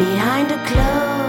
behind a closed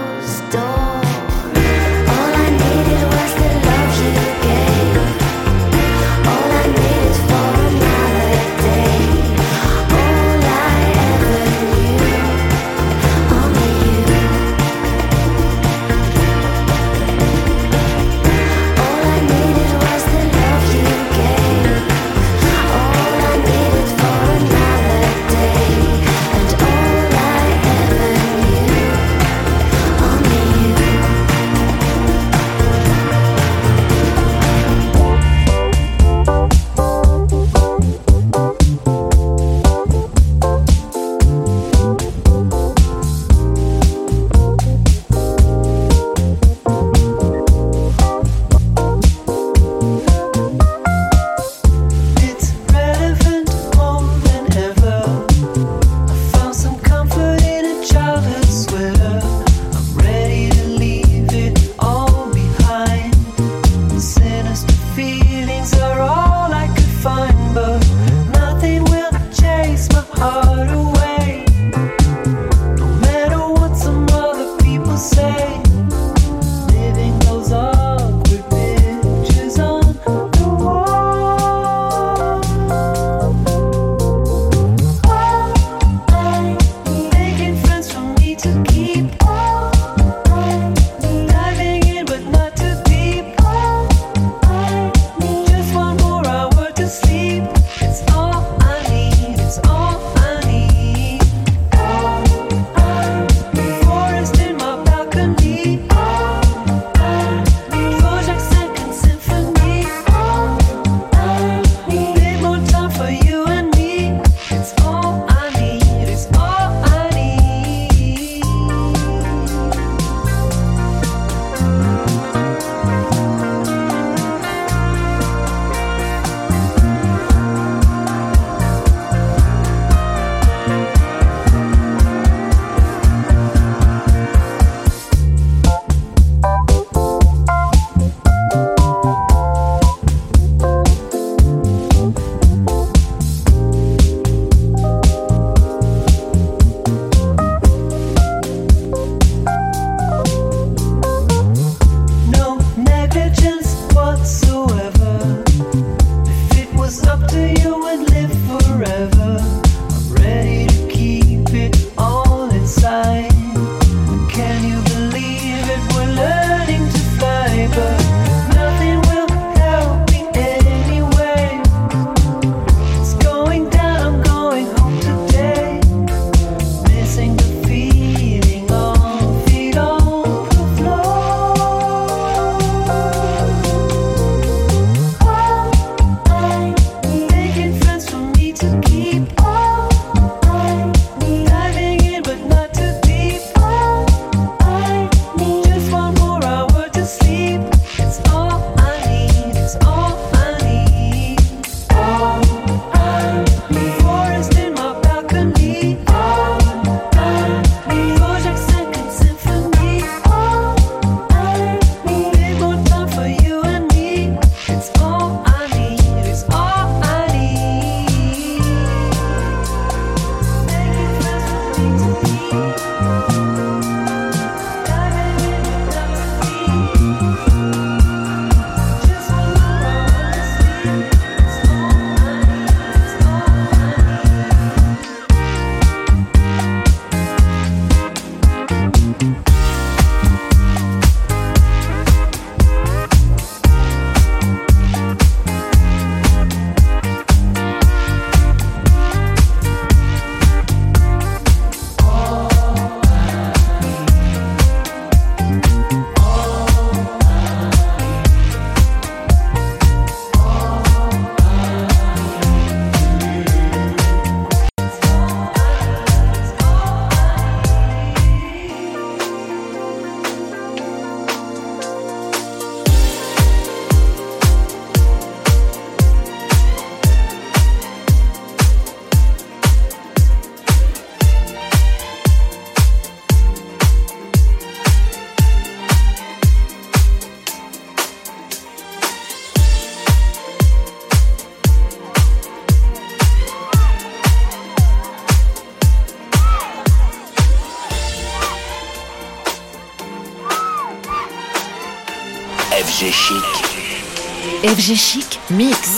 FG Chic. FG Chic Mix.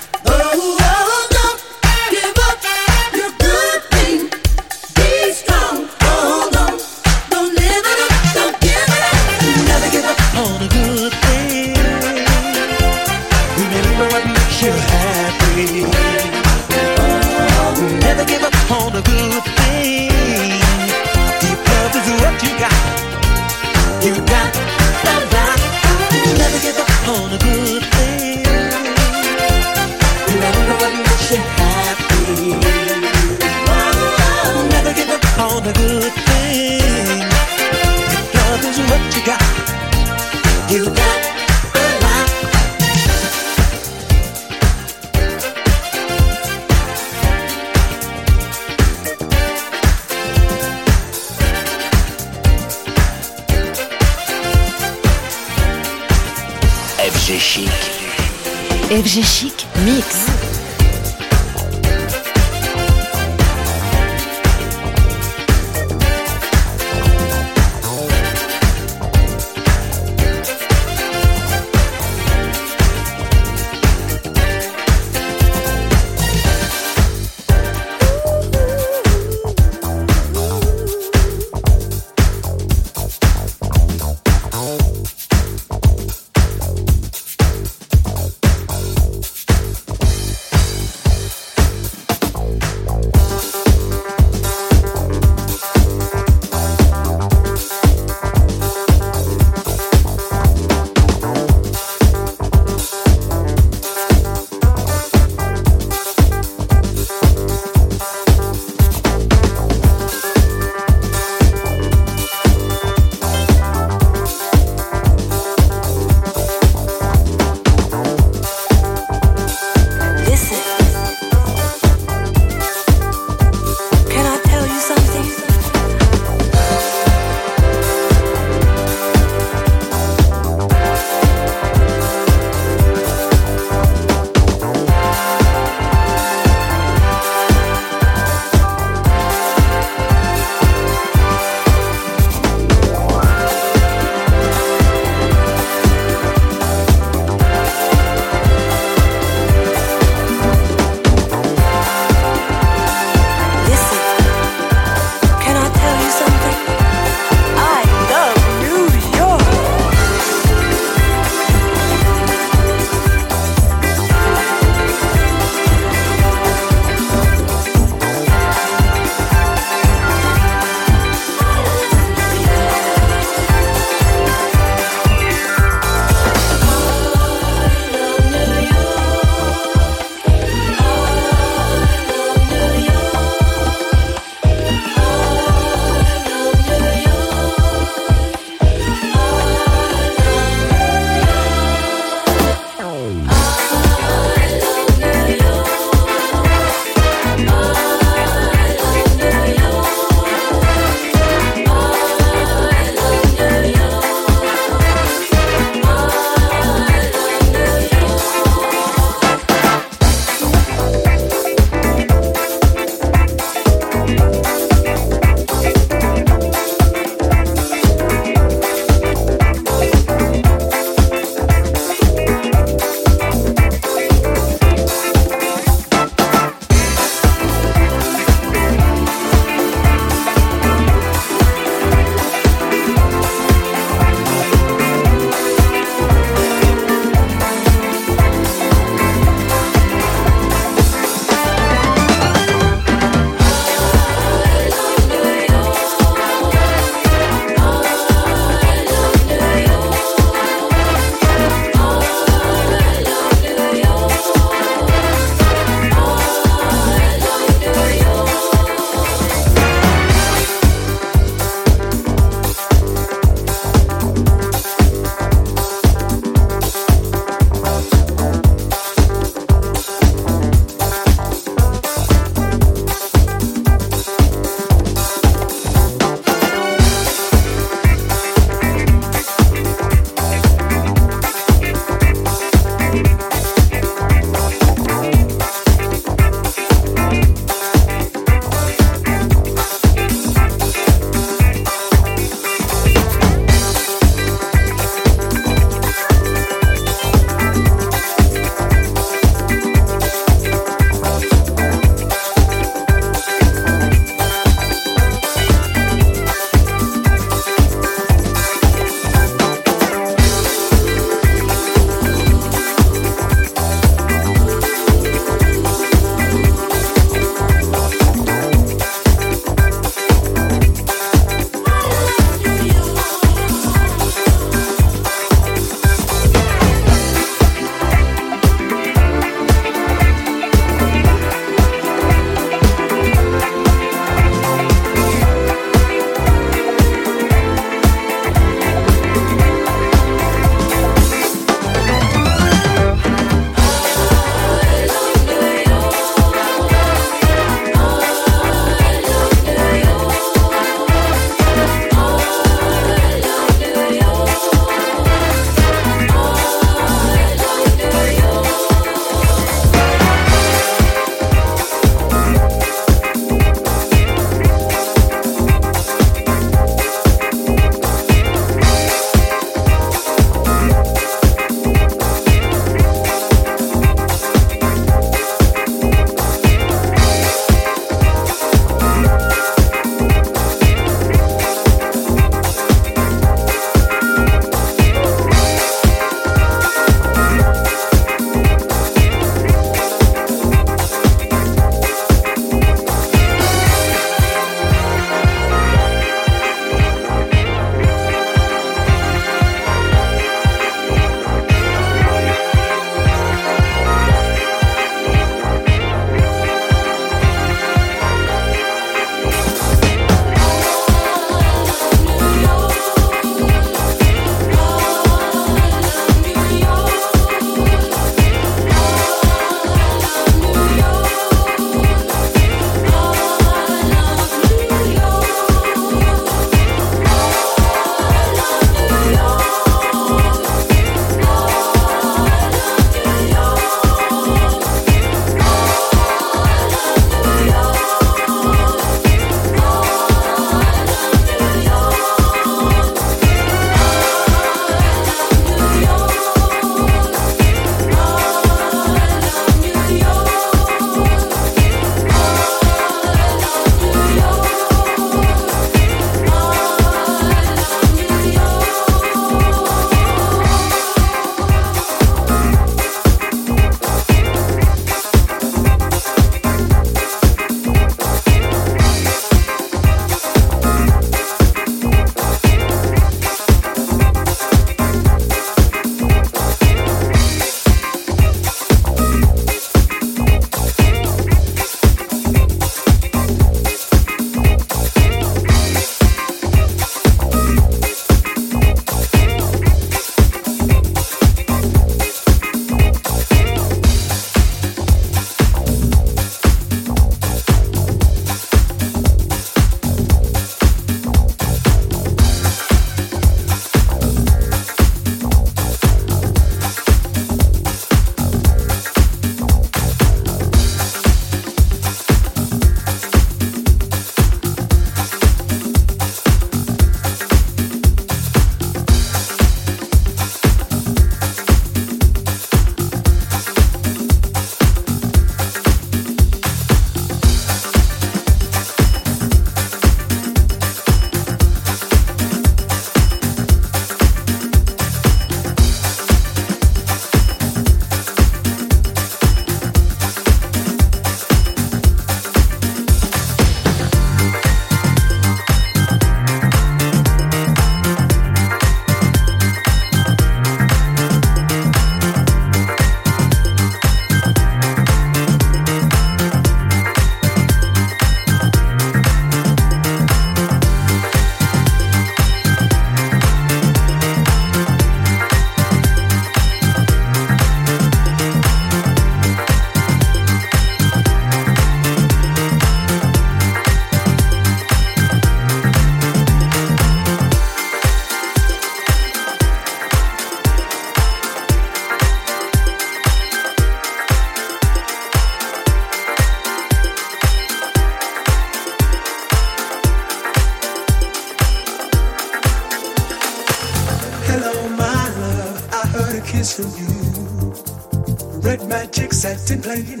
I've playing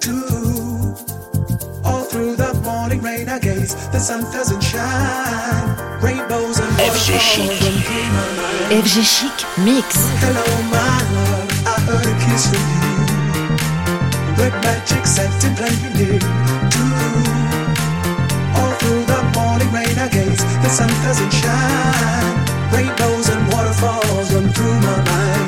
too. All through the morning rain, I gaze, the sun doesn't shine. Rainbows and FG Chic. FG Chic Mix. Hello, my love, I heard a kiss from you. Magic scented playing too. All through the morning rain, I gaze, the sun doesn't shine. Rainbows and waterfalls run through my mind.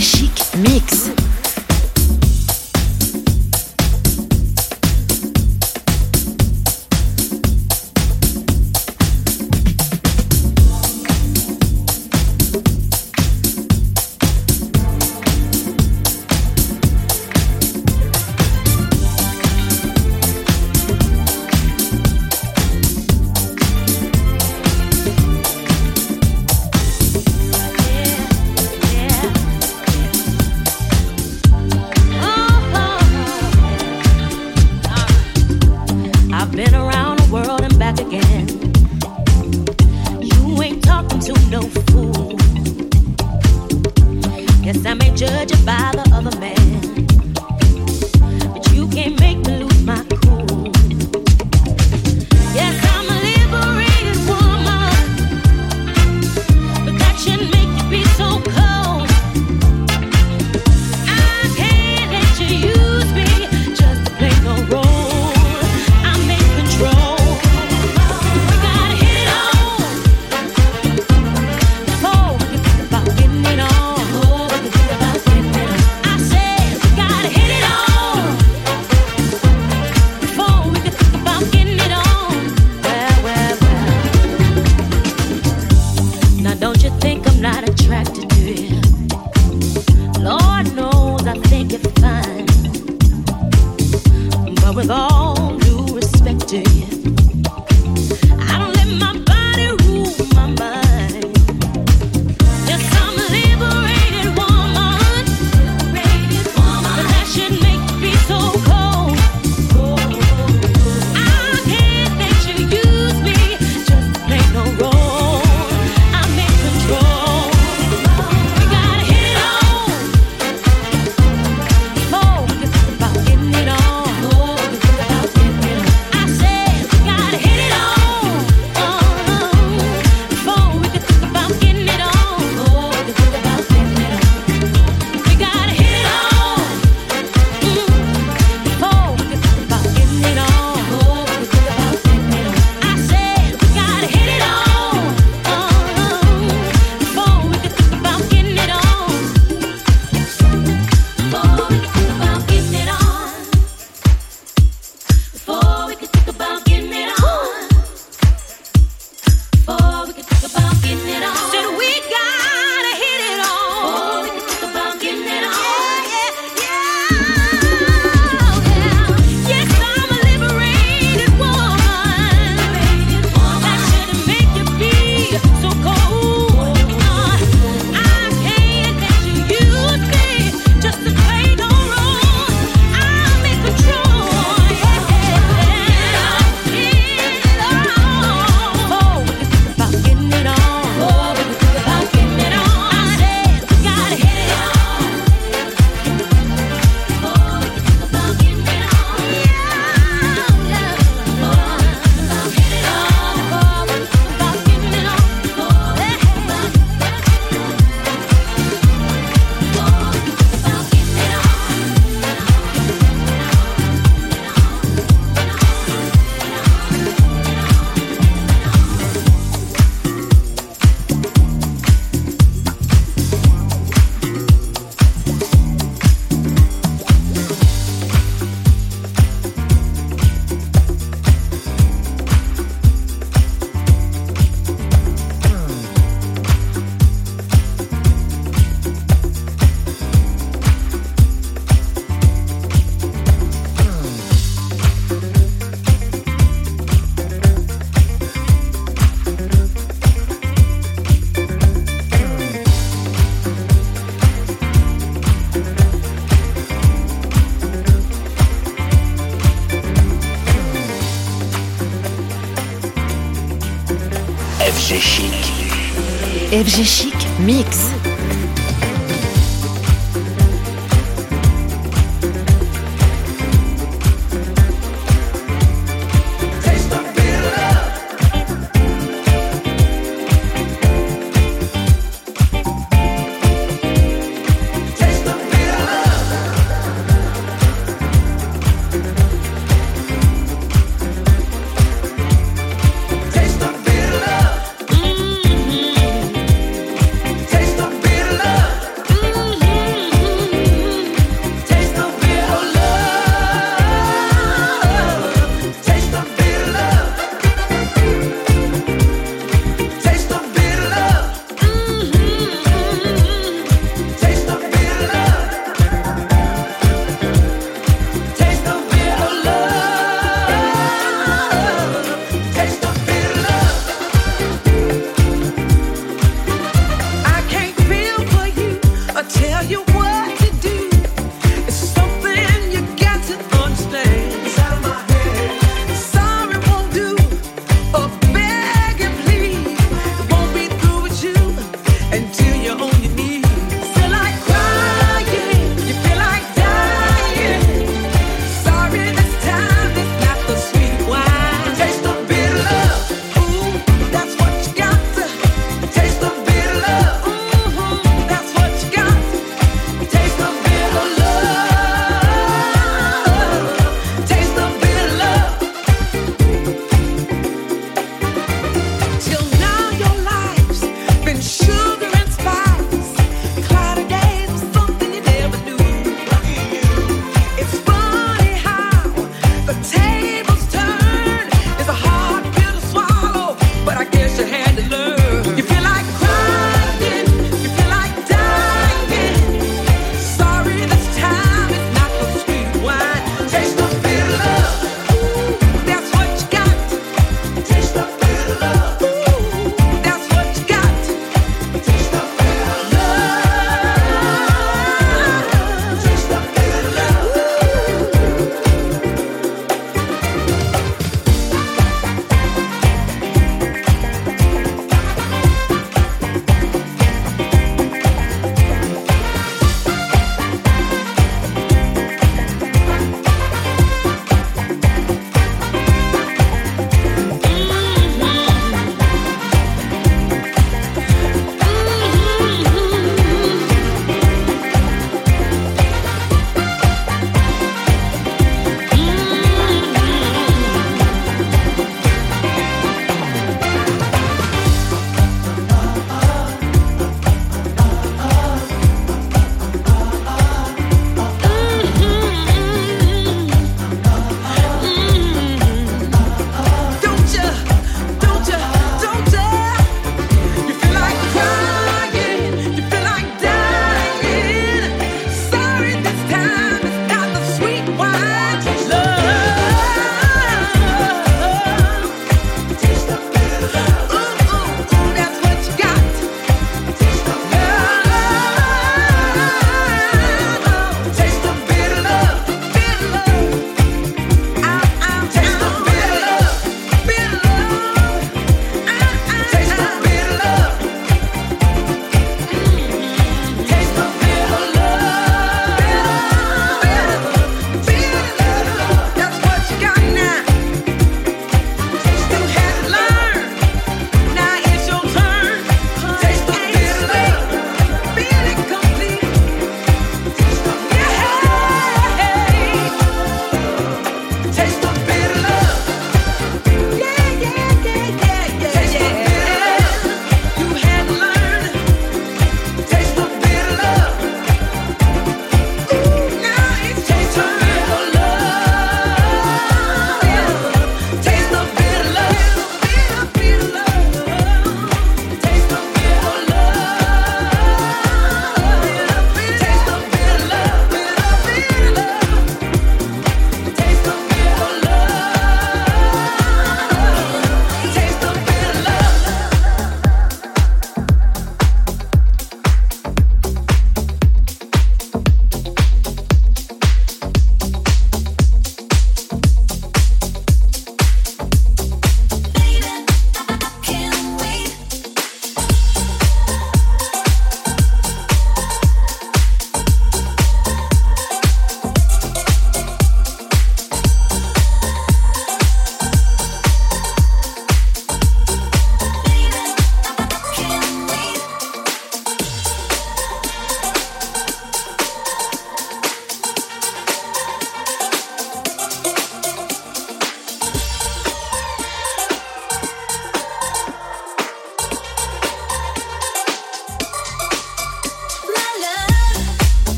Chic FG Chic Mix.